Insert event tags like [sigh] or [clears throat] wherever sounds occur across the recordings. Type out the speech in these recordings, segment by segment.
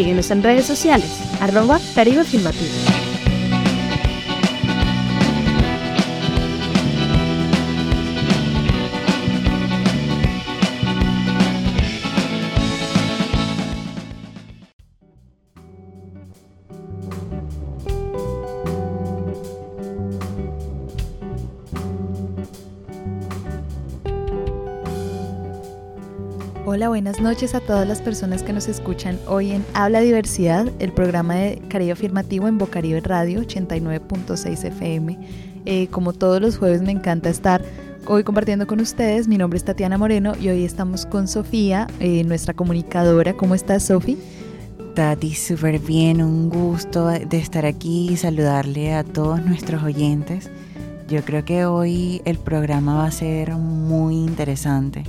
Síguenos en redes sociales, arroba Caribe Afirmativo. Hola, buenas noches a todas las personas que nos escuchan hoy en Habla Diversidad, el programa de Caribe Afirmativo en Bocaribe Radio 89.6 FM. Eh, como todos los jueves me encanta estar hoy compartiendo con ustedes. Mi nombre es Tatiana Moreno y hoy estamos con Sofía, eh, nuestra comunicadora. ¿Cómo estás, Sofi? Tati, súper bien, un gusto de estar aquí y saludarle a todos nuestros oyentes. Yo creo que hoy el programa va a ser muy interesante.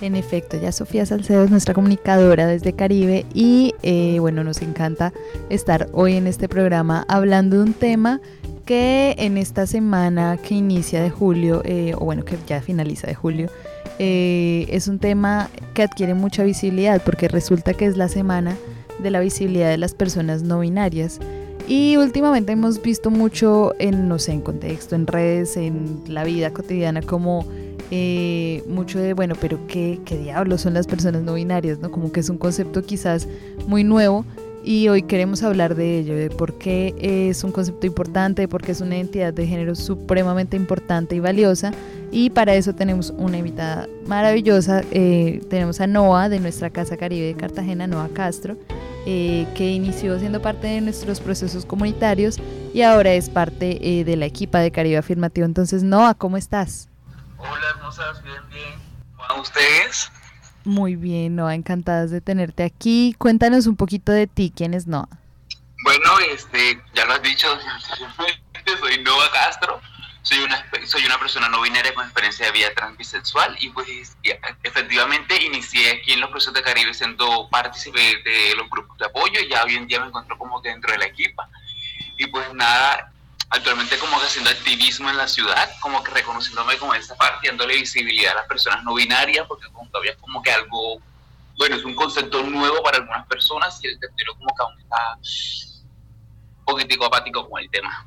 En efecto, ya Sofía Salcedo es nuestra comunicadora desde Caribe y eh, bueno, nos encanta estar hoy en este programa hablando de un tema que en esta semana que inicia de julio, eh, o bueno, que ya finaliza de julio, eh, es un tema que adquiere mucha visibilidad porque resulta que es la semana de la visibilidad de las personas no binarias. Y últimamente hemos visto mucho en, no sé, en contexto, en redes, en la vida cotidiana, como eh, mucho de, bueno, pero ¿qué, ¿qué diablos son las personas no binarias? ¿no? Como que es un concepto quizás muy nuevo y hoy queremos hablar de ello, de por qué es un concepto importante, de por qué es una entidad de género supremamente importante y valiosa. Y para eso tenemos una invitada maravillosa. Eh, tenemos a Noah de nuestra Casa Caribe de Cartagena, Noah Castro, eh, que inició siendo parte de nuestros procesos comunitarios y ahora es parte eh, de la equipa de Caribe Afirmativo. Entonces, Noah, ¿cómo estás? Hola, hermosas, bien, bien. ¿Cómo ustedes? Muy bien, Noah, encantadas de tenerte aquí. Cuéntanos un poquito de ti, ¿quién es Noah? Bueno, este, ya lo has dicho [laughs] soy Noah Castro. Soy una, soy una persona no binaria con experiencia de vida transbisexual y pues efectivamente inicié aquí en los procesos de Caribe siendo partícipe de los grupos de apoyo y ya hoy en día me encuentro como que dentro de la equipa. Y pues nada, actualmente como que haciendo activismo en la ciudad, como que reconociéndome como esa parte, dándole visibilidad a las personas no binarias, porque como todavía es como que algo, bueno, es un concepto nuevo para algunas personas y el tercero como que aún está un poquitico apático con el tema.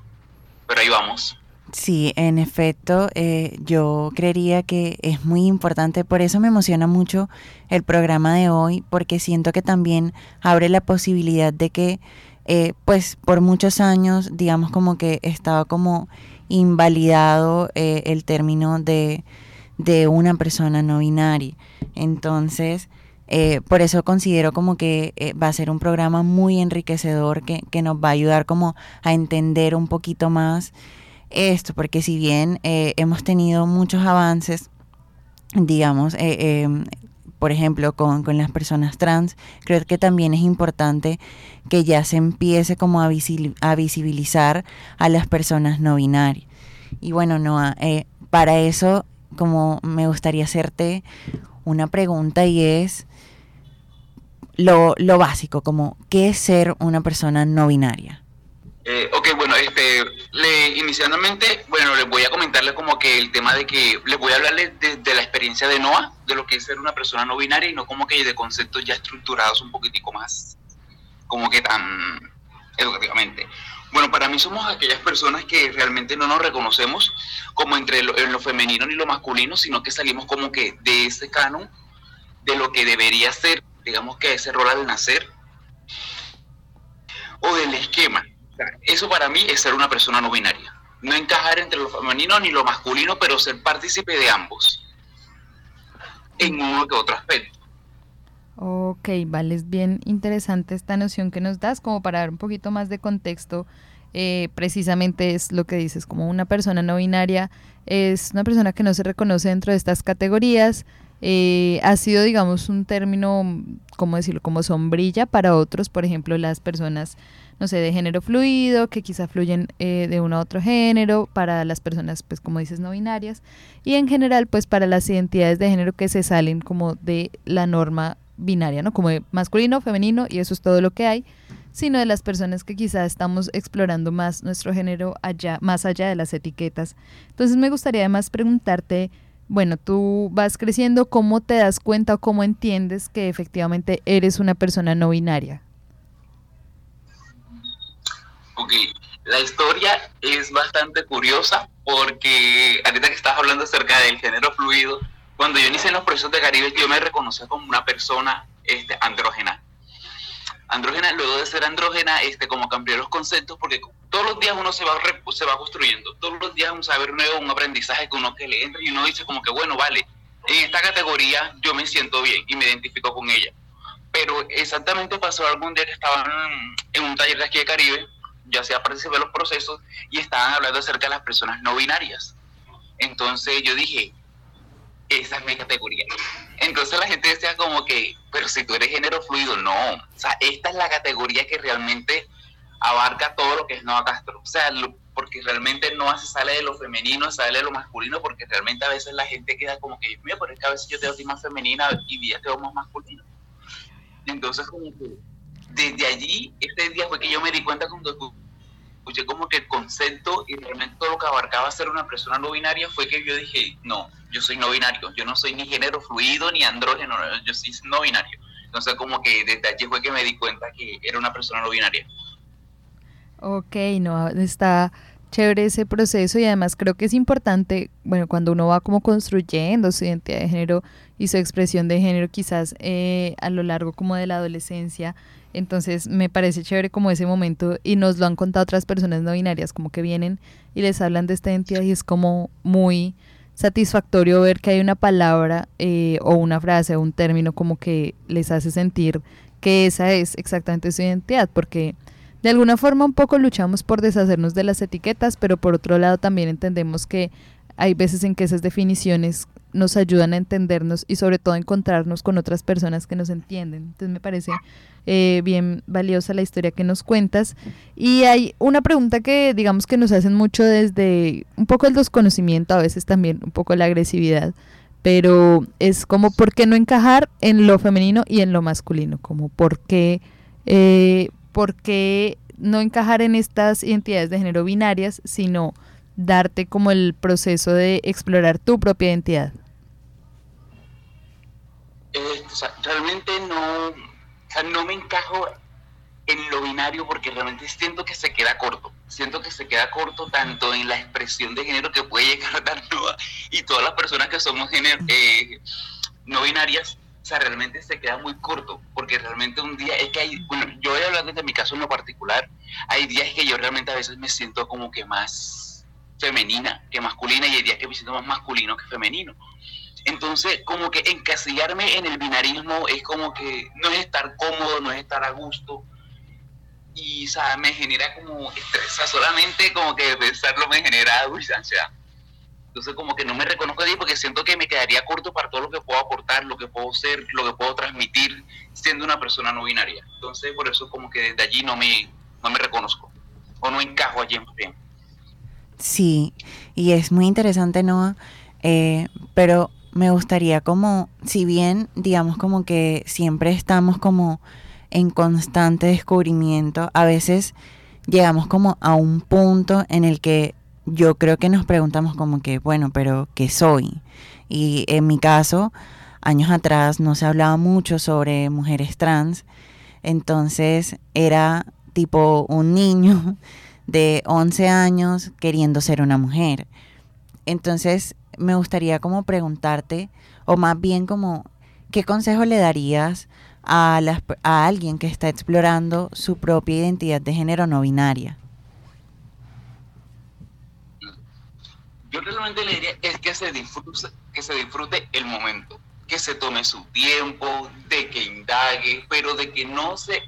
Pero ahí vamos. Sí, en efecto, eh, yo creería que es muy importante, por eso me emociona mucho el programa de hoy, porque siento que también abre la posibilidad de que eh, pues por muchos años, digamos como que estaba como invalidado eh, el término de, de, una persona no binaria. Entonces, eh, por eso considero como que va a ser un programa muy enriquecedor que, que, nos va a ayudar como a entender un poquito más esto, porque si bien hemos tenido muchos avances, digamos, por ejemplo, con, las personas trans, creo que también es importante que ya se empiece como a, visibilizar a las personas no binarias. Y bueno, Noah, eh, para eso, como me gustaría hacerte una pregunta y es lo, lo básico, como ¿qué es ser una persona no binaria? Eh, ok, bueno, este, inicialmente, bueno, les voy a comentarle como que el tema de que les voy a hablarles de, la experiencia de Noah, de lo que es ser una persona no binaria y no como que de conceptos ya estructurados un poquitico más, como que tan educativamente. Bueno, para mí somos aquellas personas que realmente no nos reconocemos como entre lo, en lo femenino ni lo masculino, sino que salimos como que de ese canon, de lo que debería ser, digamos que ese rol al nacer, o del esquema eso para mí es ser una persona no binaria. No encajar entre lo femenino ni lo masculino, pero ser partícipe de ambos. En uno que otro aspecto. Ok, vale, es bien interesante esta noción que nos das, como para dar un poquito más de contexto. Eh, precisamente es lo que dices, como una persona no binaria es una persona que no se reconoce dentro de estas categorías, eh, ha sido, digamos, un término, ¿cómo decirlo?, como sombrilla para otros, por ejemplo, las personas, no sé, de género fluido, que quizá fluyen eh, de uno a otro género, para las personas, pues como dices, no binarias, y en general, pues para las identidades de género que se salen como de la norma binaria, ¿no? Como de masculino, femenino, y eso es todo lo que hay sino de las personas que quizá estamos explorando más nuestro género allá, más allá de las etiquetas. Entonces me gustaría además preguntarte, bueno, tú vas creciendo, ¿cómo te das cuenta o cómo entiendes que efectivamente eres una persona no binaria? Ok, la historia es bastante curiosa porque ahorita que estás hablando acerca del género fluido, cuando yo inicié en los procesos de Caribe, yo me reconocía como una persona este, andrógena andrógena, luego de ser andrógena, este, como cambiar los conceptos, porque todos los días uno se va, se va construyendo, todos los días un saber nuevo, un aprendizaje que uno que le entra y uno dice como que, bueno, vale, en esta categoría yo me siento bien y me identifico con ella. Pero exactamente pasó algún día que estaban en un taller de aquí de Caribe, ya sea participé de los procesos, y estaban hablando acerca de las personas no binarias. Entonces yo dije, esa es mi categoría. Entonces la gente decía como que, pero si tú eres género fluido, no. O sea, esta es la categoría que realmente abarca todo lo que es Nova Castro. O sea, porque realmente no se sale de lo femenino, sale de lo masculino, porque realmente a veces la gente queda como que, mira, pero es que a veces yo te doy más femenina y día te doy más masculino. Entonces, como que desde allí, este día fue que yo me di cuenta cuando escuché como que el concepto y realmente todo lo que abarcaba ser una persona no binaria fue que yo dije, no, yo soy no binario, yo no soy ni género fluido ni andrógeno, yo soy no binario. Entonces como que desde allí fue que me di cuenta que era una persona no binaria. Ok, no, está chévere ese proceso y además creo que es importante, bueno, cuando uno va como construyendo su identidad de género y su expresión de género quizás eh, a lo largo como de la adolescencia, entonces me parece chévere como ese momento y nos lo han contado otras personas no binarias, como que vienen y les hablan de esta identidad y es como muy satisfactorio ver que hay una palabra eh, o una frase o un término como que les hace sentir que esa es exactamente su identidad, porque de alguna forma un poco luchamos por deshacernos de las etiquetas, pero por otro lado también entendemos que hay veces en que esas definiciones nos ayudan a entendernos y sobre todo encontrarnos con otras personas que nos entienden. Entonces me parece eh, bien valiosa la historia que nos cuentas. Y hay una pregunta que digamos que nos hacen mucho desde un poco el desconocimiento, a veces también un poco la agresividad, pero es como por qué no encajar en lo femenino y en lo masculino, como por qué, eh, por qué no encajar en estas identidades de género binarias, sino darte como el proceso de explorar tu propia identidad. Eh, realmente no, sea, no me encajo en lo binario porque realmente siento que se queda corto. Siento que se queda corto tanto en la expresión de género que puede llegar a dar Nova y todas las personas que somos género, eh, no binarias, o sea, realmente se queda muy corto porque realmente un día es que hay, bueno, yo voy a hablar desde mi caso en lo particular, hay días que yo realmente a veces me siento como que más femenina que masculina y hay días que me siento más masculino que femenino. Entonces, como que encasillarme en el binarismo es como que no es estar cómodo, no es estar a gusto. Y, sea, me genera como estresa, solamente como que pensarlo me genera ansiedad. Entonces, como que no me reconozco ahí porque siento que me quedaría corto para todo lo que puedo aportar, lo que puedo ser, lo que puedo transmitir siendo una persona no binaria. Entonces, por eso como que desde allí no me, no me reconozco o no encajo allí en bien. Sí, y es muy interesante, Noah, eh, pero me gustaría como, si bien digamos como que siempre estamos como en constante descubrimiento, a veces llegamos como a un punto en el que yo creo que nos preguntamos como que, bueno, pero ¿qué soy? Y en mi caso, años atrás no se hablaba mucho sobre mujeres trans, entonces era tipo un niño [laughs] de 11 años queriendo ser una mujer. Entonces me gustaría como preguntarte, o más bien como, ¿qué consejo le darías a, a alguien que está explorando su propia identidad de género no binaria? Yo realmente le diría es que se disfrute, que se disfrute el momento, que se tome su tiempo, de que indague, pero de que no se,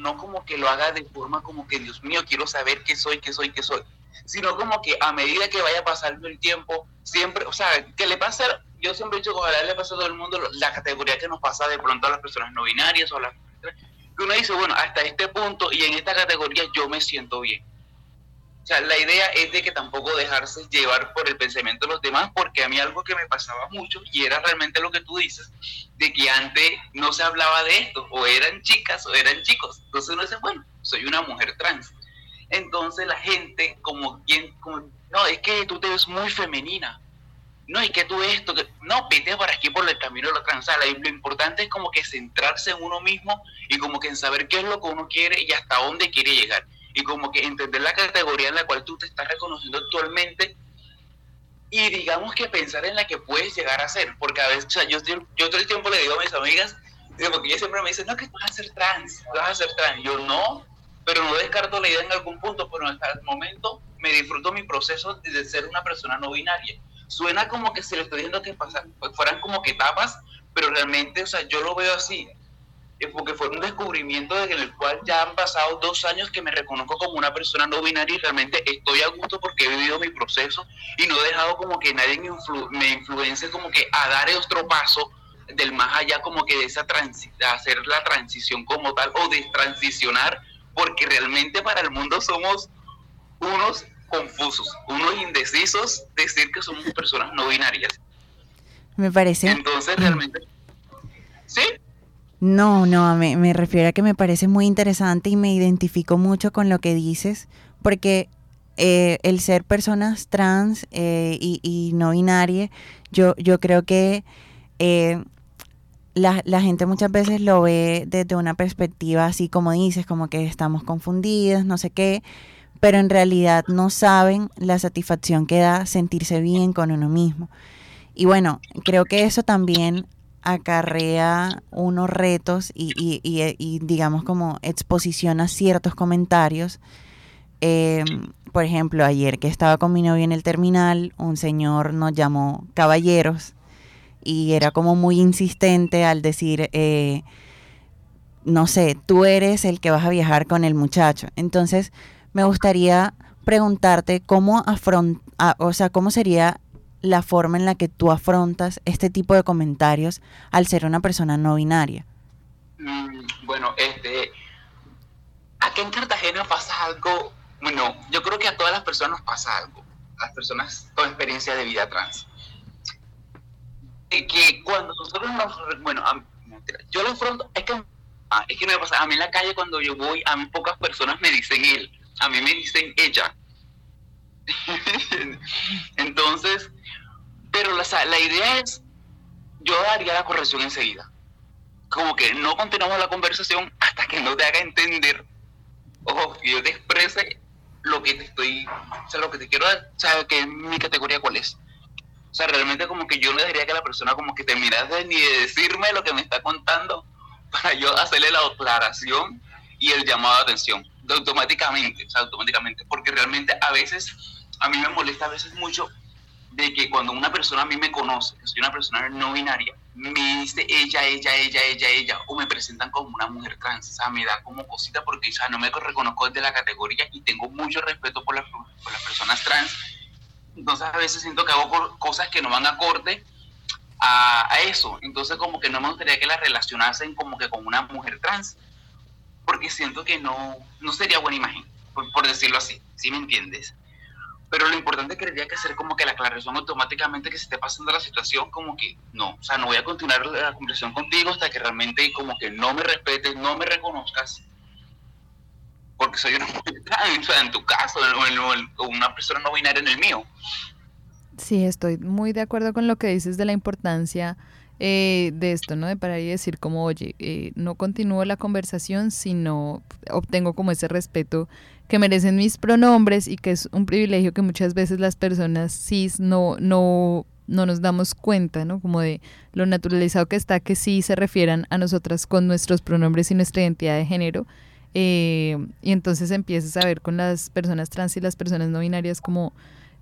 no como que lo haga de forma como que Dios mío, quiero saber qué soy, qué soy, qué soy, sino como que a medida que vaya pasando el tiempo, siempre, o sea, que le pase, yo siempre he dicho que ojalá le pasa a todo el mundo la categoría que nos pasa de pronto a las personas no binarias o a las que uno dice, bueno, hasta este punto y en esta categoría yo me siento bien. O sea, la idea es de que tampoco dejarse llevar por el pensamiento de los demás, porque a mí algo que me pasaba mucho, y era realmente lo que tú dices, de que antes no se hablaba de esto, o eran chicas o eran chicos. Entonces uno dice, bueno, soy una mujer trans. Entonces la gente, como quien, como, no, es que tú te ves muy femenina. No, y que tú esto, que, no, vete por aquí por el camino de la transala. Y lo importante es como que centrarse en uno mismo y como que en saber qué es lo que uno quiere y hasta dónde quiere llegar y como que entender la categoría en la cual tú te estás reconociendo actualmente y digamos que pensar en la que puedes llegar a ser, porque a veces, o sea, yo, yo todo el tiempo le digo a mis amigas, porque ellas siempre me dicen, no, que vas a ser trans, vas a ser trans, yo no, pero no descarto la idea en algún punto, pero hasta el momento me disfruto mi proceso de ser una persona no binaria. Suena como que se le estoy diciendo que pasa, fueran como que etapas, pero realmente, o sea, yo lo veo así porque fue un descubrimiento en el cual ya han pasado dos años que me reconozco como una persona no binaria y realmente estoy a gusto porque he vivido mi proceso y no he dejado como que nadie me, me influencie como que a dar otro paso del más allá como que de esa hacer la transición como tal o de transicionar porque realmente para el mundo somos unos confusos, unos indecisos, decir que somos personas no binarias. Me parece. Entonces realmente... [clears throat] ¿Sí? No, no, me, me refiero a que me parece muy interesante y me identifico mucho con lo que dices, porque eh, el ser personas trans eh, y, no binarias, yo, yo creo que eh, la, la, gente muchas veces lo ve desde una perspectiva así como dices, como que estamos confundidos, no sé qué, pero en realidad no saben la satisfacción que da sentirse bien con uno mismo. Y bueno, creo que eso también acarrea unos retos y, y, digamos como exposición a ciertos comentarios. Em, por ejemplo, ayer que estaba con mi novio en el terminal, un señor nos llamó caballeros y era como muy insistente al decir, eh, no sé, tú eres el que vas a viajar con el muchacho. Entonces, me gustaría preguntarte cómo afrontar, o sea, cómo sería la forma en la que tú afrontas este tipo de comentarios al ser una persona no binaria? Mm, bueno, este, aquí en Cartagena pasa algo, bueno, yo creo que a todas las personas pasa algo, a las personas con experiencia de vida trans. Que cuando nosotros nos, bueno, yo lo afronto, es que, ah, es que me pasa, a mí en la calle cuando yo voy, a pocas personas me dicen él, a mí me dicen ella. [laughs] Entonces, pero la, la idea es, yo daría la corrección enseguida. Como que no continuamos la conversación hasta que no te haga entender, ojo, que yo te exprese lo que te estoy, o sea, lo que te quiero dar, o sea, que mi categoría cuál es. O sea, realmente como que yo no dejaría que la persona como que te mirase ni de decirme lo que me está contando [laughs] para yo hacerle la aclaración y el llamado de atención. Automáticamente, o sea, automáticamente, porque realmente a veces, a mí me molesta a veces mucho de que cuando una persona a mí me conoce, que soy una persona no binaria, me dice ella, ella, ella, ella, ella, o me presentan como una mujer trans, o sea, me da como cosita porque o sea, no me reconozco desde la categoría y tengo mucho respeto por las, por las personas trans. Entonces a veces siento que hago cosas que no van acorde a, eso. Entonces como que no me gustaría que las relacionasen como que con una mujer trans, porque siento que no, no sería buena imagen, por, decirlo así, ¿sí me entiendes? pero lo importante que tendría que hacer como que la aclaración automáticamente que se esté pasando la situación, como que no, o sea, no voy a continuar la conversación contigo hasta que realmente como que no me respetes, no me reconozcas, porque soy una [laughs] mujer o sea, en tu caso, o una persona no binaria en el mío. Sí, estoy muy de acuerdo con lo que dices de la importancia eh, de esto, ¿no? De parar y decir como, oye, eh, no continúo la conversación si no obtengo como ese respeto que merecen mis pronombres y que es un privilegio que muchas veces las personas cis no, no, no nos damos cuenta, ¿no? Como de lo naturalizado que está que sí se refieran a nosotras con nuestros pronombres y nuestra identidad de género. Eh, y entonces empiezas a ver con las personas trans y las personas no binarias como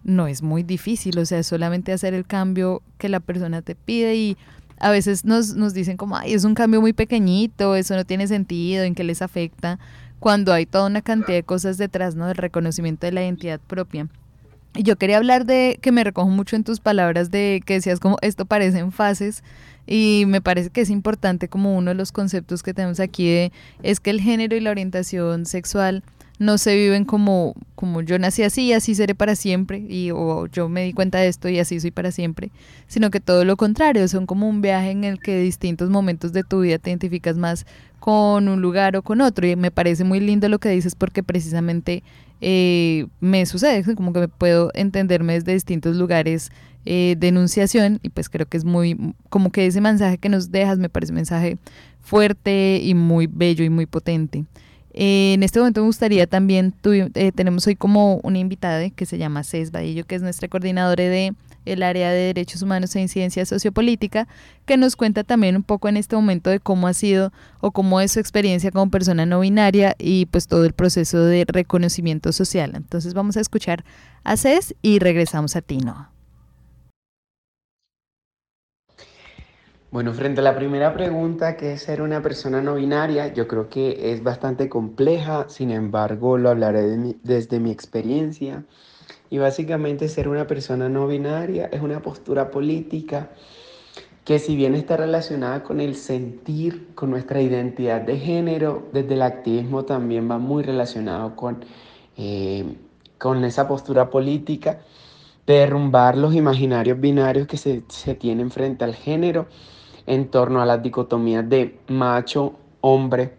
no es muy difícil, o sea, solamente hacer el cambio que la persona te pide y a veces nos, nos dicen como, ay, es un cambio muy pequeñito, eso no tiene sentido, en qué les afecta, cuando hay toda una cantidad de cosas detrás, ¿no? Del reconocimiento de la identidad propia. Y yo quería hablar de que me recojo mucho en tus palabras de que decías como esto parece en fases y me parece que es importante como uno de los conceptos que tenemos aquí es que el género y la orientación sexual no se viven como, como yo nací así y así seré para siempre, y o yo me di cuenta de esto y así soy para siempre, sino que todo lo contrario, son como un viaje en el que distintos momentos de tu vida te identificas más con un lugar o con otro. Y me parece muy lindo lo que dices porque precisamente eh, me sucede, como que puedo entenderme desde distintos lugares eh, de enunciación y pues creo que es muy, como que ese mensaje que nos dejas me parece un mensaje fuerte y muy bello y muy potente. Eh, en este momento me gustaría también, eh, tenemos hoy como una invitada que se llama Cés Badillo, que es nuestra coordinadora de el área de derechos humanos e incidencia sociopolítica, que nos cuenta también un poco en este momento de cómo ha sido o cómo es su experiencia como persona no binaria y pues todo el proceso de reconocimiento social. Entonces vamos a escuchar a Cés y regresamos a Tino. Bueno, frente a la primera pregunta, que es ser una persona no binaria, yo creo que es bastante compleja, sin embargo lo hablaré desde mi experiencia. Y básicamente ser una persona no binaria es una postura política que si bien está relacionada con el sentir, con nuestra identidad de género, desde el activismo también va muy relacionado con, eh, con esa postura política, derrumbar los imaginarios binarios que se, se tienen frente al género en torno a las dicotomías de macho, hombre,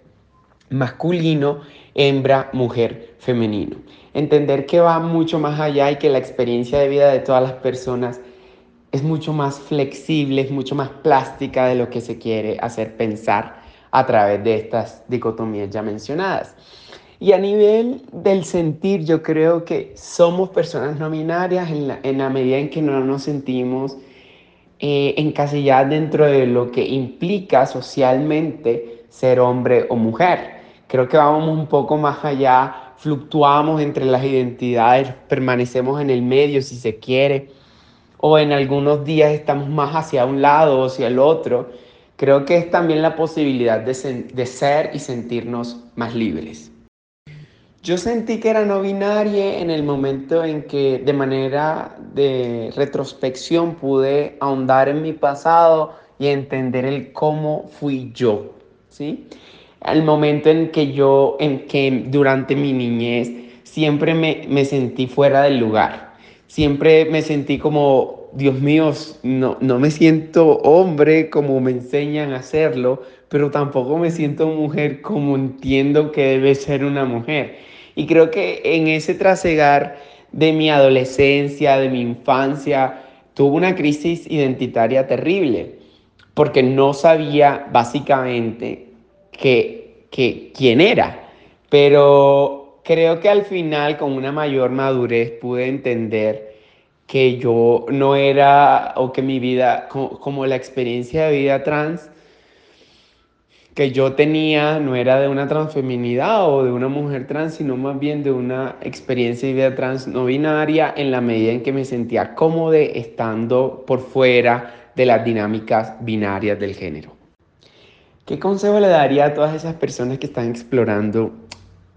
masculino, hembra, mujer, femenino. Entender que va mucho más allá y que la experiencia de vida de todas las personas es mucho más flexible, es mucho más plástica de lo que se quiere hacer pensar a través de estas dicotomías ya mencionadas. Y a nivel del sentir, yo creo que somos personas no binarias en la, en la medida en que no nos sentimos eh, encasilladas dentro de lo que implica socialmente ser hombre o mujer. Creo que vamos un poco más allá, fluctuamos entre las identidades, permanecemos en el medio si se quiere, o en algunos días estamos más hacia un lado o hacia el otro. Creo que es también la posibilidad de ser y sentirnos más libres. Yo sentí que era no binaria en el momento en que de manera de retrospección pude ahondar en mi pasado y entender el cómo fui yo, ¿sí? El momento en que yo, en que durante mi niñez siempre me, me sentí fuera del lugar, siempre me sentí como, Dios mío, no, no me siento hombre como me enseñan a hacerlo, pero tampoco me siento mujer como entiendo que debe ser una mujer. Y creo que en ese trasegar de mi adolescencia, de mi infancia, tuve una crisis identitaria terrible, porque no sabía básicamente que, que, quién era. Pero creo que al final, con una mayor madurez, pude entender que yo no era, o que mi vida, como, como la experiencia de vida trans, que yo tenía no era de una transfeminidad o de una mujer trans, sino más bien de una experiencia de vida trans no binaria en la medida en que me sentía cómodo estando por fuera de las dinámicas binarias del género. ¿Qué consejo le daría a todas esas personas que están explorando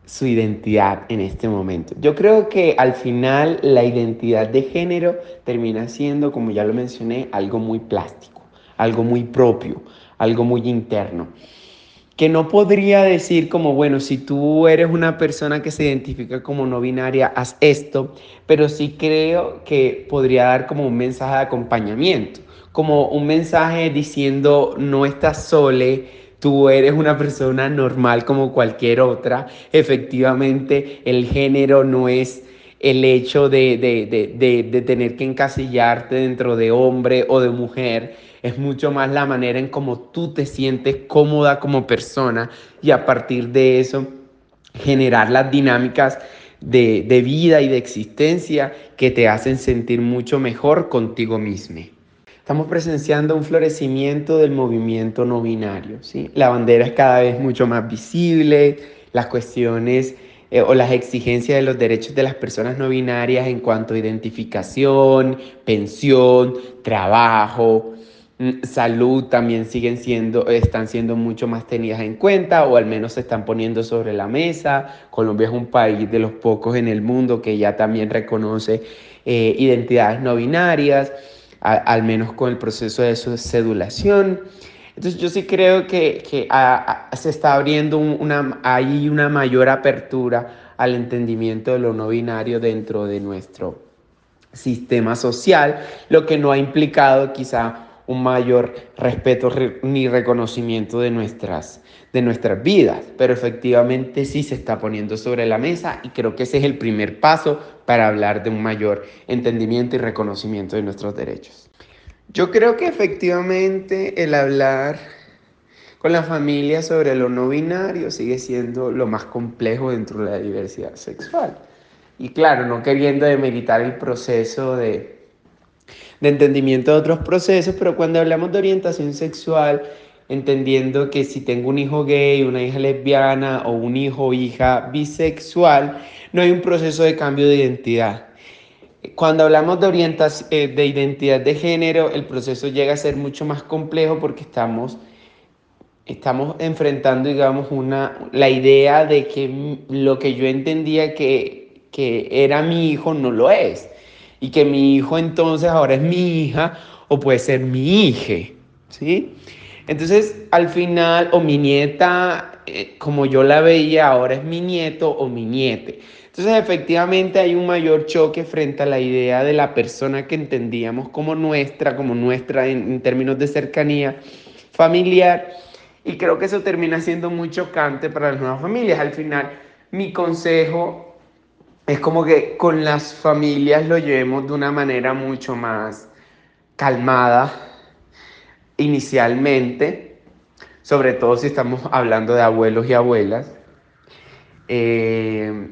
su identidad en este momento? Yo creo que al final la identidad de género termina siendo, como ya lo mencioné, algo muy plástico, algo muy propio, algo muy interno que no podría decir como, bueno, si tú eres una persona que se identifica como no binaria, haz esto, pero sí creo que podría dar como un mensaje de acompañamiento, como un mensaje diciendo, no estás sole, tú eres una persona normal como cualquier otra, efectivamente el género no es el hecho de, de tener que encasillarte dentro de hombre o de mujer, es mucho más la manera en cómo tú te sientes cómoda como persona y a partir de eso generar las dinámicas de, de vida y de existencia que te hacen sentir mucho mejor contigo mismo. Estamos presenciando un florecimiento del movimiento no binario. ¿sí? La bandera es cada vez mucho más visible, las cuestiones eh, o las exigencias de los derechos de las personas no binarias en cuanto a identificación, pensión, trabajo, salud también siguen siendo, están siendo mucho más tenidas en cuenta o al menos se están poniendo sobre la mesa. Colombia es un país de los pocos en el mundo que ya también reconoce eh, identidades no binarias, al menos con el proceso de su cedulación. Entonces yo sí creo que, que se está abriendo una, hay una mayor apertura al entendimiento de lo no binario dentro de nuestro sistema social, lo que no ha implicado quizá un mayor respeto ni reconocimiento de nuestras, de nuestras vidas, pero efectivamente sí se está poniendo sobre la mesa y creo que ese es el primer paso para hablar de un mayor entendimiento y reconocimiento de nuestros derechos. Yo creo que efectivamente el hablar con la familia sobre lo no binario sigue siendo lo más complejo dentro de la diversidad sexual. Y claro, no queriendo demeritar el proceso de, de entendimiento de otros procesos, pero cuando hablamos de orientación sexual, entendiendo que si tengo un hijo gay, una hija lesbiana o un hijo o hija bisexual, no hay un proceso de cambio de identidad. Cuando hablamos de orientación, eh, de identidad de género, el proceso llega a ser mucho más complejo porque estamos, estamos enfrentando, digamos, una, la idea de que lo que yo entendía que, que era mi hijo no lo es y que mi hijo entonces ahora es mi hija o puede ser mi hija, ¿sí? Entonces, al final, o mi nieta, eh, como yo la veía, ahora es mi nieto o mi niete. Entonces, efectivamente, hay un mayor choque frente a la idea de la persona que entendíamos como nuestra, como nuestra en, en términos de cercanía familiar. Y creo que eso termina siendo muy chocante para las nuevas familias. Al final, mi consejo es como que con las familias lo llevemos de una manera mucho más calmada inicialmente, sobre todo si estamos hablando de abuelos y abuelas. Eh,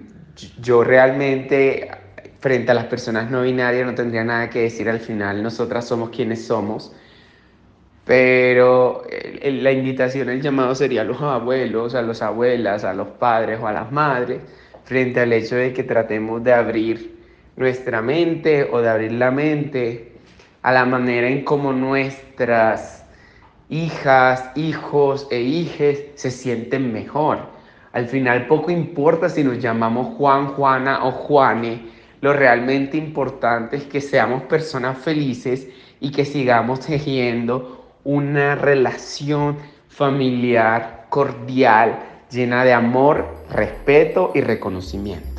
yo realmente, frente a las personas no binarias, no tendría nada que decir. Al final, nosotras somos quienes somos, pero la invitación, el llamado sería a los abuelos, a las abuelas, a los padres o a las madres frente al hecho de que tratemos de abrir nuestra mente o de abrir la mente a la manera en cómo nuestras hijas, hijos e hijes se sienten mejor. Al final poco importa si nos llamamos Juan, Juana o Juane, lo realmente importante es que seamos personas felices y que sigamos tejiendo una relación familiar cordial llena de amor, respeto y reconocimiento.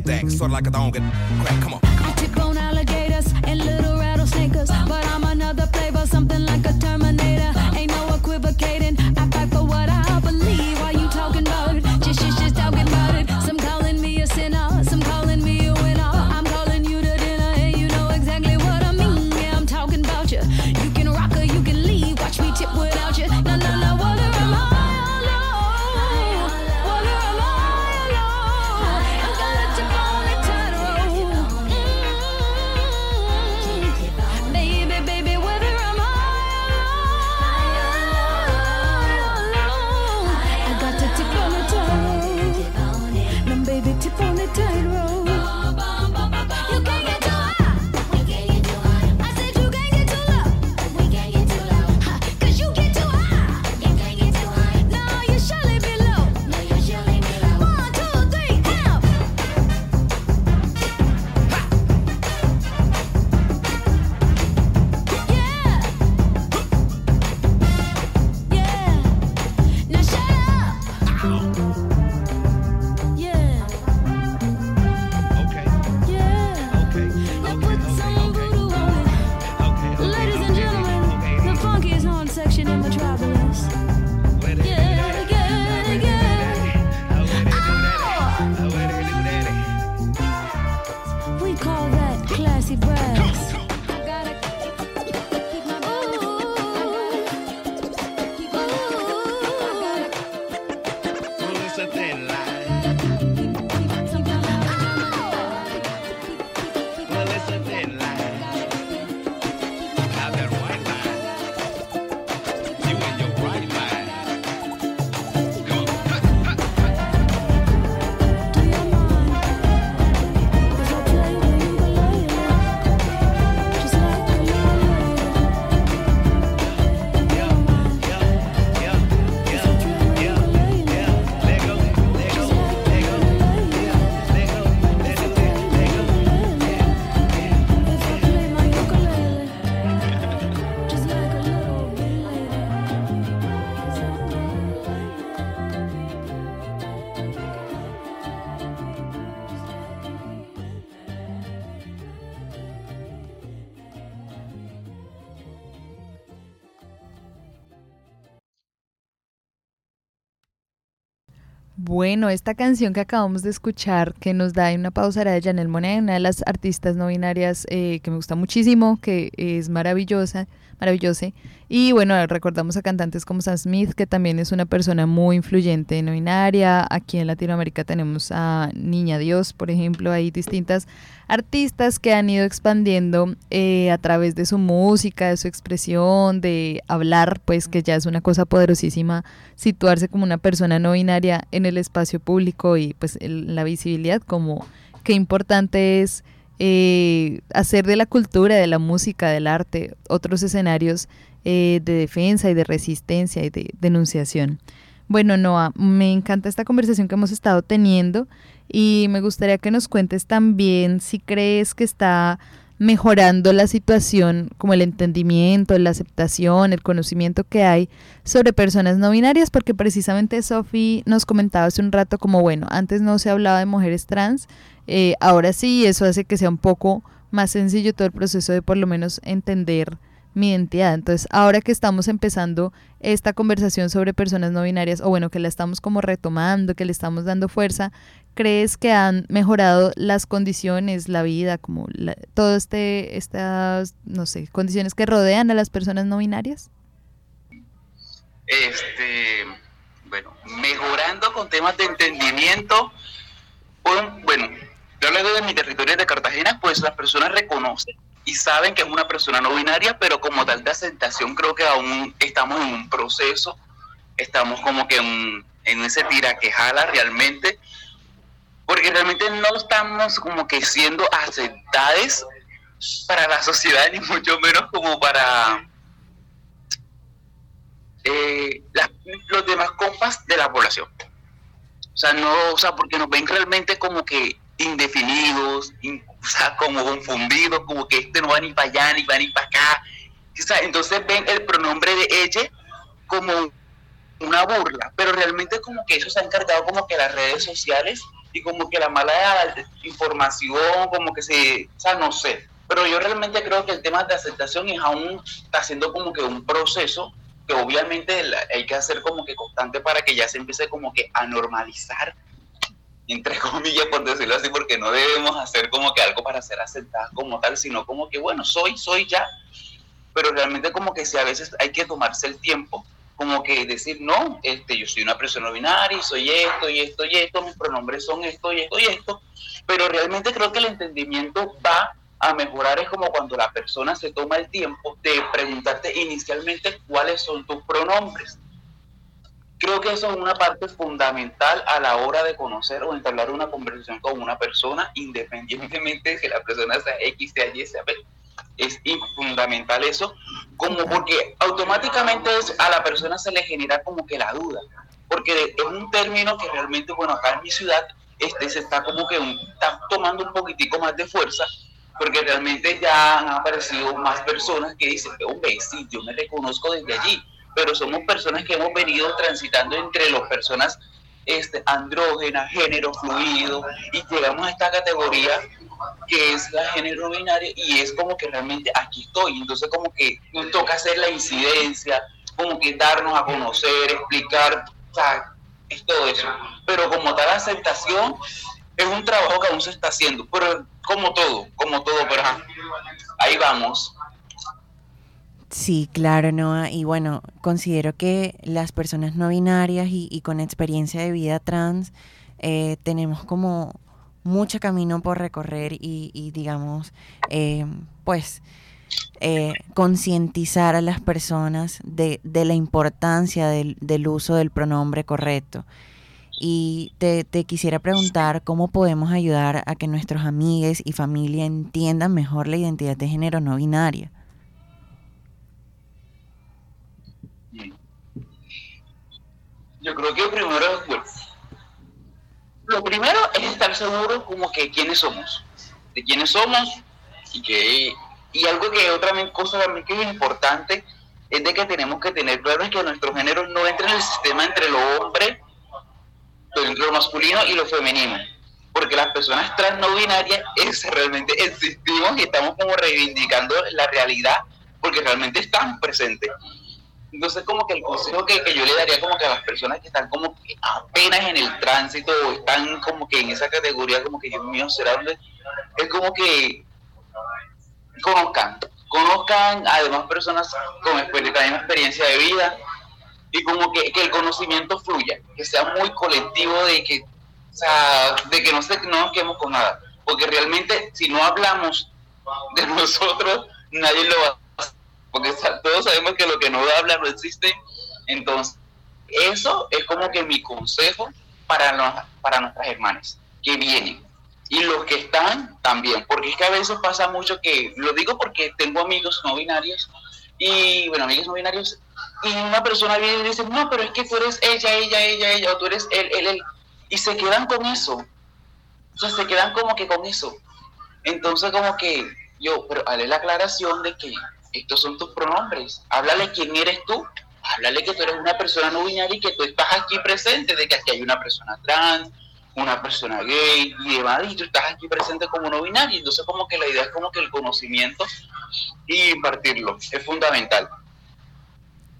Nasdaq. Sort of like a and crack. Come on. Bueno, esta canción que acabamos de escuchar, que nos da una pausa, era de Janelle Monáe, una de las artistas no binarias eh, que me gusta muchísimo, que es maravillosa, maravillosa. Y bueno, recordamos a cantantes como Sam Smith, que también es una persona muy influyente no binaria. Aquí en Latinoamérica tenemos a Niña Dios, por ejemplo, hay distintas artistas que han ido expandiendo eh, a través de su música, de su expresión, de hablar, pues que ya es una cosa poderosísima situarse como una persona no binaria en el espacio público y pues la visibilidad como qué importante es eh, hacer de la cultura, de la música, del arte, otros escenarios eh, de defensa y de resistencia y de denunciación. Bueno, Noah, me encanta esta conversación que hemos estado teniendo y me gustaría que nos cuentes también si crees que está mejorando la situación, como el entendimiento, la aceptación, el conocimiento que hay sobre personas no binarias, porque precisamente Sophie nos comentaba hace un rato como, bueno, antes no se hablaba de mujeres trans, eh, ahora sí, eso hace que sea un poco más sencillo todo el proceso de por lo menos entender mi identidad. Entonces, ahora que estamos empezando esta conversación sobre personas no binarias, o bueno, que la estamos como retomando, que le estamos dando fuerza, ¿crees que han mejorado las condiciones, la vida, como todo este, estas, no sé, condiciones que rodean a las personas no binarias? este, bueno, mejorando con temas de entendimiento. Bueno, yo hablando de mi territorio de Cartagena, pues las personas reconocen y saben que es una persona no binaria, pero como tal de aceptación creo que aún estamos en un proceso, estamos como que en, en ese tira que jala realmente, porque realmente no estamos como que siendo aceptadas para la sociedad, [laughs] ni mucho menos como para eh, los demás compas de la población. O sea, no, o sea, porque nos ven realmente como que indefinidos, in- o sea, como confundidos, como que este no va ni para allá, ni va ni para acá. O sea, entonces ven el pronombre de ella como una burla, pero realmente como que eso se ha encargado como que las redes sociales y como que la mala información, como que se, o sea, no sé. Pero yo realmente creo que el tema de aceptación es aún, está siendo como que un proceso que obviamente hay que hacer como que constante para que ya se empiece como que a normalizar, entre [laughs] comillas, por decirlo así, porque no debemos hacer como que algo para ser aceptadas como tal, sino como que, bueno, soy, soy ya. Pero realmente como que si a veces hay que tomarse el tiempo como que decir, no, este, yo soy una persona binaria, soy esto y esto y esto, mis pronombres son esto y esto y esto, pero realmente creo que el entendimiento va a mejorar es como cuando la persona se toma el tiempo de preguntarte inicialmente cuáles son tus pronombres. Creo que eso es una parte fundamental a la hora de conocer o entablar una conversación con una persona, independientemente de que la persona sea X, sea Y, sea B. Es fundamental eso, como porque automáticamente a la persona se le genera como que la duda, porque es un término que realmente, bueno, acá en mi ciudad este, se está como que está tomando un poquitico más de fuerza, porque realmente ya han aparecido más personas que dicen, hombre, sí, yo me reconozco desde allí, pero somos personas que hemos venido transitando entre las personas este, andrógenas, género fluido, y llegamos a esta categoría que es la género binario y es como que realmente aquí estoy. Entonces como que nos toca hacer la incidencia, como que darnos a conocer, explicar, o sea, es todo eso. Pero como tal aceptación es un trabajo que aún se está haciendo, pero como todo, como todo, pero ahí vamos. Sí, claro, Noah. Y bueno, considero que las personas no binarias y, con experiencia de vida trans eh, tenemos como mucho camino por recorrer y, digamos, eh, pues, eh, concientizar a las personas de, la importancia del, uso del pronombre correcto. Y te, quisiera preguntar cómo podemos ayudar a que nuestros amigos y familia entiendan mejor la identidad de género no binaria. Yo creo que primero lo primero es estar seguro como que quiénes somos, de quiénes somos y que y algo que otra cosa también que es importante es de que tenemos que tener claro que nuestro género no entra en el sistema entre lo hombre, lo masculino y lo femenino. Porque las personas trans no binarias es, realmente existimos y estamos como reivindicando la realidad porque realmente están presentes. Entonces, como que el consejo que, yo le daría como que a las personas que están como que apenas en el tránsito o están como que en esa categoría, como que Dios mío, será donde, es como que conozcan, conozcan a demás personas con misma experiencia de vida y como que, el conocimiento fluya, que sea muy colectivo de que, o sea, de que no, se, no nos quedemos con nada, porque realmente si no hablamos de [laughs] nosotros, nadie lo va a porque todos sabemos que lo que no habla no existe. Entonces, eso es como que mi consejo para, para nuestras hermanas que vienen. Y los que están también, porque es que a veces pasa mucho que, lo digo porque tengo amigos no binarios, y bueno, amigos no binarios, y una persona viene y dice, no, pero es que tú eres ella, ella, ella, ella, o tú eres él, él, él, y se quedan con eso. O sea, se quedan como que con eso. Entonces, como que yo, pero haré la aclaración de que estos son tus pronombres, háblale quién eres tú, háblale que tú eres una persona no binaria y que tú estás aquí presente, de que aquí hay una persona trans, una persona gay y demás, y tú estás aquí presente como no binario. Entonces, como que la idea es como que el conocimiento y impartirlo es fundamental.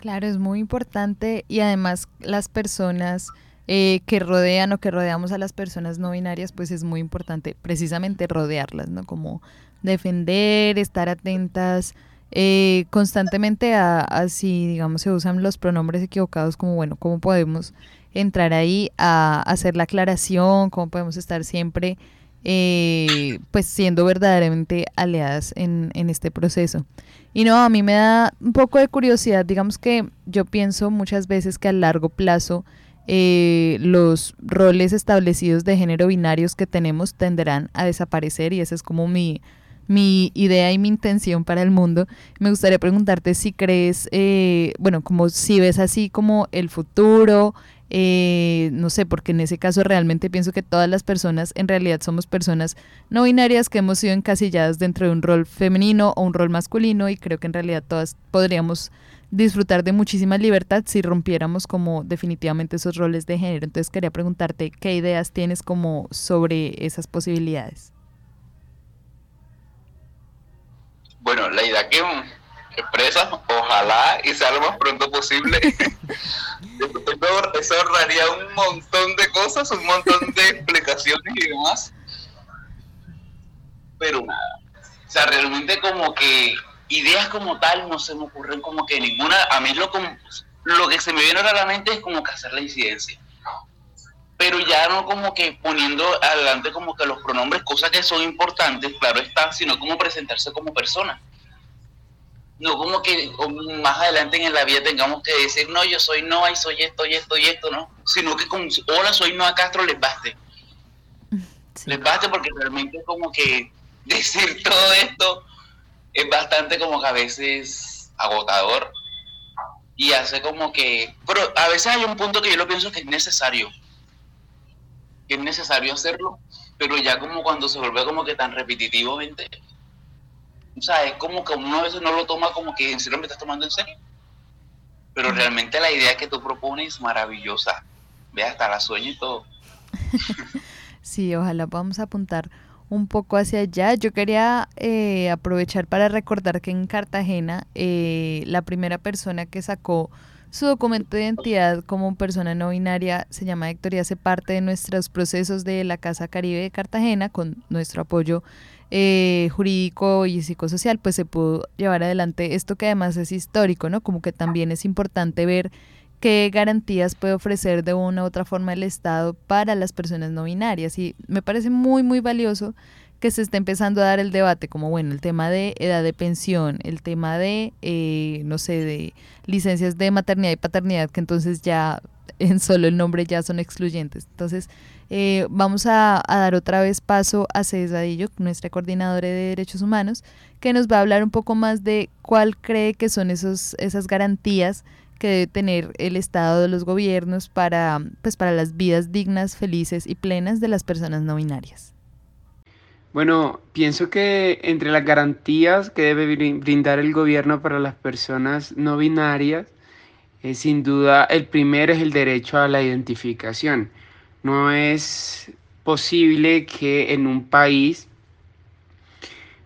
Claro, es muy importante y además las personas eh, que rodean o que rodeamos a las personas no binarias, pues es muy importante precisamente rodearlas, ¿no? Como defender, estar atentas eh, constantemente a, si, digamos, se usan los pronombres equivocados, como, bueno, ¿cómo podemos entrar ahí a, hacer la aclaración? ¿Cómo podemos estar siempre, eh, pues, siendo verdaderamente aliadas en, este proceso? Y no, a mí me da un poco de curiosidad, digamos que yo pienso muchas veces que a largo plazo eh, los roles establecidos de género binarios que tenemos tenderán a desaparecer y esa es como mi mi idea y mi intención para el mundo. Me gustaría preguntarte si crees, eh, bueno, como si ves así como el futuro, eh, no sé, porque en ese caso realmente pienso que todas las personas en realidad somos personas no binarias que hemos sido encasilladas dentro de un rol femenino o un rol masculino y creo que en realidad todas podríamos disfrutar de muchísima libertad si rompiéramos como definitivamente esos roles de género. Entonces quería preguntarte qué ideas tienes como sobre esas posibilidades. Bueno, la idea que expresas, ojalá y sea lo más pronto posible. [laughs] eso, eso ahorraría un montón de cosas, un montón de explicaciones y demás. Pero nada. O sea, realmente como que ideas como tal no se me ocurren como que ninguna. A mí lo, como, lo que se me viene a la mente es como que hacer la incidencia. Pero ya no como que poniendo adelante como que los pronombres, cosas que son importantes, claro está, sino como presentarse como persona. No como que más adelante en la vida tengamos que decir, no, yo soy Noah y soy esto y esto y esto, ¿no? Sino que con, hola, soy Noah Castro, les baste. Les baste porque realmente como que [laughs] decir todo esto es bastante como que a veces agotador y hace como que, pero a veces hay un punto que yo lo pienso que es necesario, que es necesario hacerlo, pero ya como cuando se vuelve como que tan repetitivamente, o sea, es como que uno a veces no lo toma como que en serio me estás tomando en serio, pero realmente la idea que tú propones es maravillosa, ve hasta la sueño y todo. [laughs] sí, ojalá podamos apuntar un poco hacia allá. Yo quería eh, aprovechar para recordar que en Cartagena eh, la primera persona que sacó su documento de identidad como persona no binaria se llama Héctor y hace parte de nuestros procesos de la Casa Caribe de Cartagena con nuestro apoyo eh, jurídico y psicosocial, pues se pudo llevar adelante esto que además es histórico, ¿no? Como que también es importante ver qué garantías puede ofrecer de una u otra forma el Estado para las personas no binarias. Y me parece muy, muy valioso que se esté empezando a dar el debate, como bueno, el tema de edad de pensión, el tema de, eh, no sé, de licencias de maternidad y paternidad, que entonces ya [laughs] en solo el nombre ya son excluyentes. Entonces, eh, vamos a, dar otra vez paso a César nuestra coordinadora de derechos humanos, que nos va a hablar un poco más de cuál cree que son esos, esas garantías que debe tener el Estado de los gobiernos para, pues, para las vidas dignas, felices y plenas de las personas no binarias. Bueno, pienso que entre las garantías que debe brindar el gobierno para las personas no binarias, eh, sin duda el primero es el derecho a la identificación. No es posible que en un país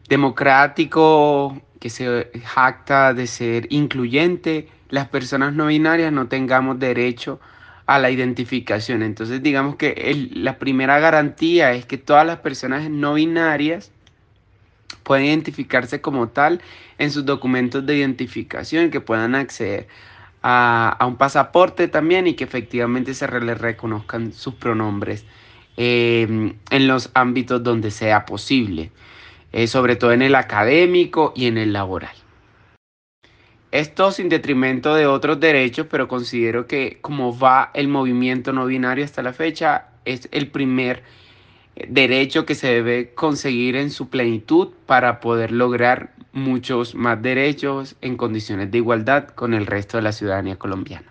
democrático que se jacta de ser incluyente, las personas no binarias no tengamos derecho a la identificación. Entonces digamos que la primera garantía es que todas las personas no binarias pueden identificarse como tal en sus documentos de identificación, que puedan acceder a, un pasaporte también y que efectivamente se les reconozcan sus pronombres em, en los ámbitos donde sea posible, eh, sobre todo en el académico y en el laboral. Esto sin detrimento de otros derechos, pero considero que como va el movimiento no binario hasta la fecha, es el primer eh, derecho que se debe conseguir en su plenitud para poder lograr muchos más derechos en condiciones de igualdad con el resto de la ciudadanía colombiana.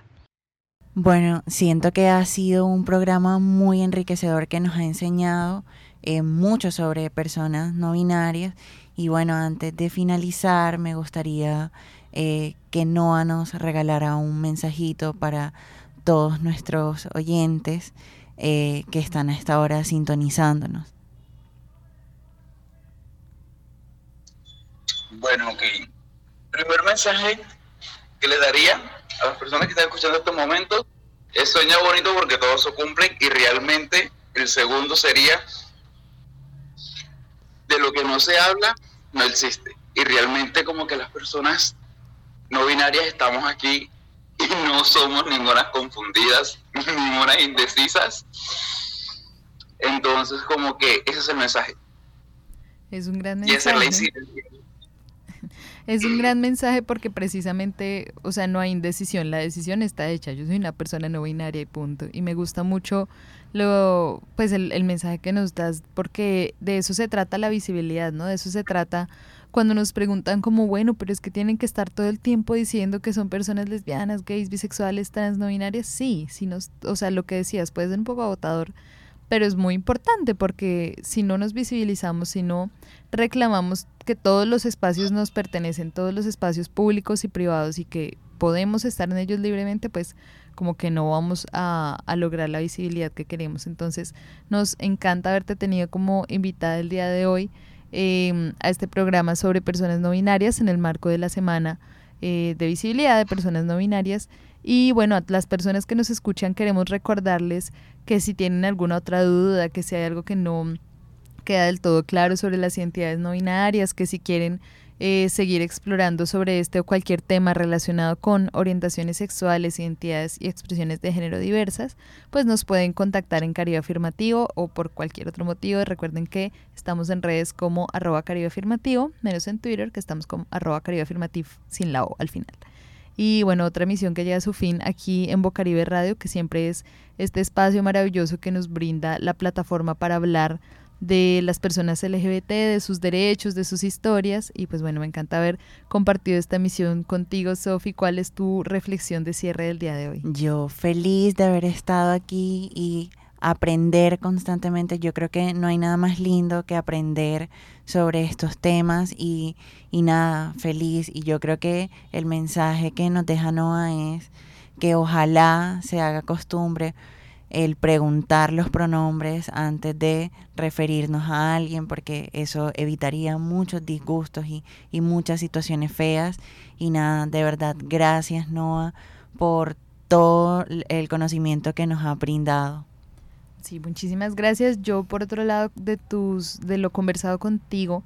Bueno, siento que ha sido un programa muy enriquecedor que nos ha enseñado eh, mucho sobre personas no binarias y bueno, antes de finalizar me gustaría eh, que Noah nos regalara un mensajito para todos nuestros oyentes eh, que están a esta hora sintonizándonos. Bueno, ok. Primer mensaje que le daría a las personas que están escuchando estos momentos es sueña bonito porque todos se cumplen y realmente el segundo sería de lo que no se habla no existe y realmente como que las personas no binarias estamos aquí y no somos ninguna confundidas, [laughs] ninguna indecisas. Entonces, como que ese es el mensaje. Es un gran mensaje. [laughs] es un gran mensaje porque precisamente, o sea, no hay indecisión, la decisión está hecha. Yo soy una persona no binaria y punto. Y me gusta mucho lo, pues el, el mensaje que nos das porque de eso se trata la visibilidad, ¿no? De eso se trata cuando nos preguntan como, bueno, pero es que tienen que estar todo el tiempo diciendo que son personas lesbianas, gays, bisexuales, trans, no binarias, sí, sí nos, o sea, lo que decías puede ser un poco agotador, pero es muy importante porque si no nos visibilizamos, si no reclamamos que todos los espacios nos pertenecen, todos los espacios públicos y privados y que podemos estar en ellos libremente, pues como que no vamos a, a, lograr la visibilidad que queremos. Entonces nos encanta haberte tenido como invitada el día de hoy eh, a este programa sobre personas no binarias en el marco de la semana eh, de visibilidad de personas no binarias. Y bueno, a las personas que nos escuchan queremos recordarles que si tienen alguna otra duda, que si hay algo que no queda del todo claro sobre las identidades no binarias, que si quieren eh, seguir explorando sobre este o cualquier tema relacionado con orientaciones sexuales, identidades y expresiones de género diversas, pues nos pueden contactar en Caribe Afirmativo o por cualquier otro motivo. Recuerden que estamos en redes como arroba Caribe Afirmativo, menos en Twitter que estamos como arroba Caribe Afirmativo sin la O al final. Y bueno, otra misión que llega a su fin aquí en Bocaribe Radio, que siempre es este espacio maravilloso que nos brinda la plataforma para hablar de las personas LGBT, de sus derechos, de sus historias. Y pues bueno, me encanta haber compartido esta misión contigo, Sofi. ¿Cuál es tu reflexión de cierre del día de hoy? Yo feliz de haber estado aquí y aprender constantemente. Yo creo que no hay nada más lindo que aprender sobre estos temas y, y nada, feliz. Y yo creo que el mensaje que nos deja Noah es que ojalá se haga costumbre el preguntar los pronombres antes de referirnos a alguien, porque eso evitaría muchos disgustos y, y muchas situaciones feas. Y nada, de verdad, gracias Noah por todo el conocimiento que nos ha brindado. Sí, muchísimas gracias. Yo, por otro lado, de tus, de lo conversado contigo,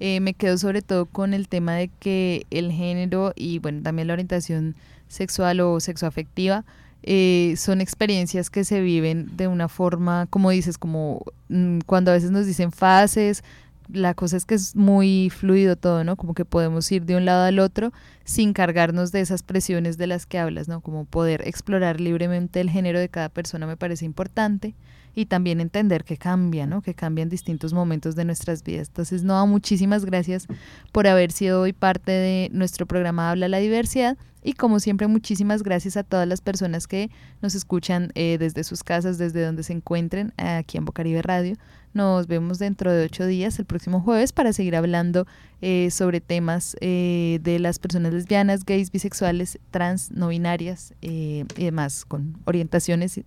eh, me quedo sobre todo con el tema de que el género y bueno, también la orientación sexual o sexoafectiva eh, son experiencias que se viven de una forma, como dices, como mm, cuando a veces nos dicen fases, la cosa es que es muy fluido todo, ¿no? Como que podemos ir de un lado al otro sin cargarnos de esas presiones de las que hablas, ¿no? Como poder explorar libremente el género de cada persona me parece importante y también entender que cambia, ¿no? Que cambian distintos momentos de nuestras vidas. Entonces, no, muchísimas gracias por haber sido hoy parte de nuestro programa Habla la Diversidad y como siempre, muchísimas gracias a todas las personas que nos escuchan eh, desde sus casas, desde donde se encuentren, aquí en Bocaribe Radio. Nos vemos dentro de ocho días, el próximo jueves, para seguir hablando eh, sobre temas eh, de las personas lesbianas, gays, bisexuales, trans, no binarias y demás, con orientaciones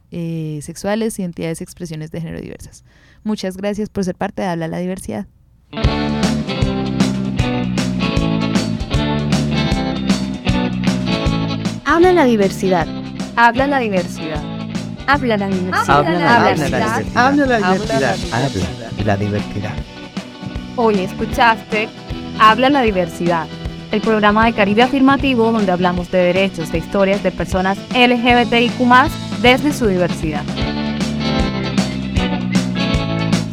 sexuales, identidades expresiones de género diversas. Muchas gracias por ser parte de Habla la Diversidad. Habla la diversidad. Habla la diversidad. Habla la diversidad. Habla la diversidad. Habla la diversidad. Habla la diversidad. Hoy escuchaste Habla la diversidad, el programa de Caribe Afirmativo donde hablamos de derechos, de historias de personas LGBTIQ desde su diversidad.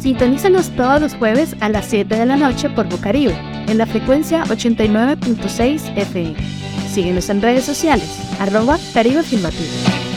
Sintonízanos todos los jueves a las 7 de la noche por Bocaribe, en la frecuencia 89.6 FM. Síguenos en redes sociales, arroba Caribe Afirmativo.